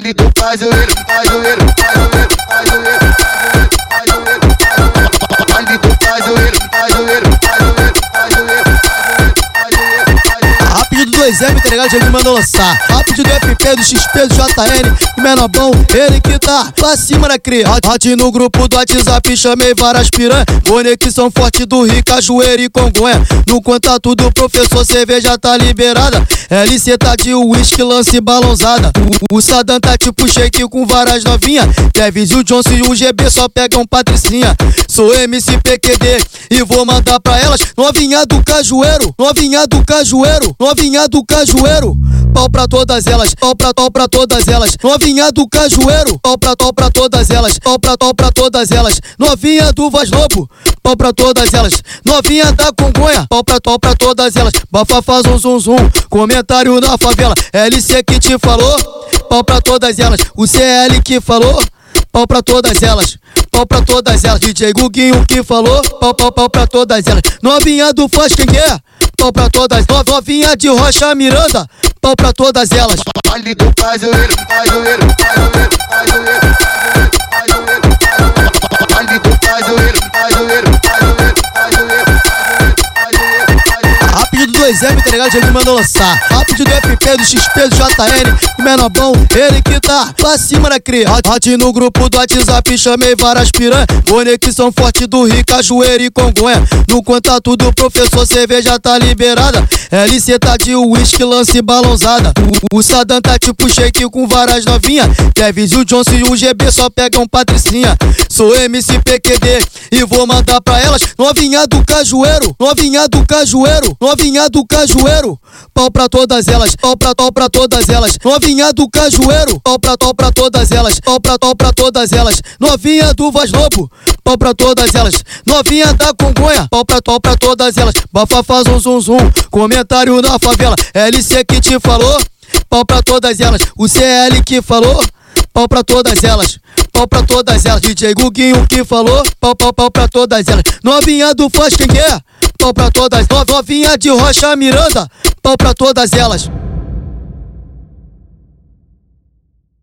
baile do cajueiro, cajueiro, cajueiro, 2M, ligado? Já mandou lançar. Rápido do FP, do XP, do JN. O menor bom, ele que tá pra cima da cria. Hot no grupo do WhatsApp, chamei várias piranha. Conexão forte do Rio, Cajueiro e Congonha. No contato do professor, cerveja tá liberada. LC tá de uísque, lance balãozada. O, o tá tipo shake com várias novinha. Kevin, o Johnson e o GB só pegam patricinha. Sou MC PQD e vou mandar pra elas. Novinha do Cajueiro, novinha do Cajueiro, novinha do Cajueiro. Pau pra todas elas, pau pra pau pra todas elas. Novinha do Cajueiro, pau pra pau pra todas elas, pau pra pau pra todas elas. Novinha do Vaz Lobo, pau pra todas elas. Novinha da Congonha, pau pra pau pra todas elas. Bafafá zum zum zum, comentário na favela. LC que te falou, pau pra todas elas. O CL que falou, pau pra todas elas. Pau pra todas elas, DJ Guguinho que falou, pau, pau, pau pra todas elas. Novinha do Faz quem pau pra todas. No- Novinha de Rocha Miranda, pau pra todas elas. Baile do cajueiro, cajueiro, 2M, tá ligado? Já mandou lançar. Rápido do FP, do XP, do JN. O menor bom, ele que tá pra cima da cria. Hot no grupo do WhatsApp, chamei várias piranha. Conexão forte do Rio, Cajueiro e Congonha. No contato do professor, cerveja tá liberada. LC tá de uísque, lance balãozada. O, o Saddam tá tipo shake com várias novinha. Kevin, o Johnson e o GB só pegam patricinha. Sou MC PQD e vou mandar pra elas. Novinha do Cajueiro, novinha do Cajueiro, novinha do Cajueiro. Pau pra todas elas, pau pra pau pra todas elas. Novinha do Cajueiro, pau pra pau pra todas elas, pau pra pau pra todas elas. Novinha do Vaz Lobo, pau pra todas elas. Novinha da Congonha, pau pra pau pra todas elas. Bafafá zum zum zum, comentário na favela. LC que te falou, pau pra todas elas. O CL que falou, pau pra todas elas. Pau pra todas elas, DJ Guguinho que falou, pau, pau, pau pra todas elas. Novinha do Faz quem quer, pau pra todas. No- Novinha de Rocha Miranda, pau pra todas elas.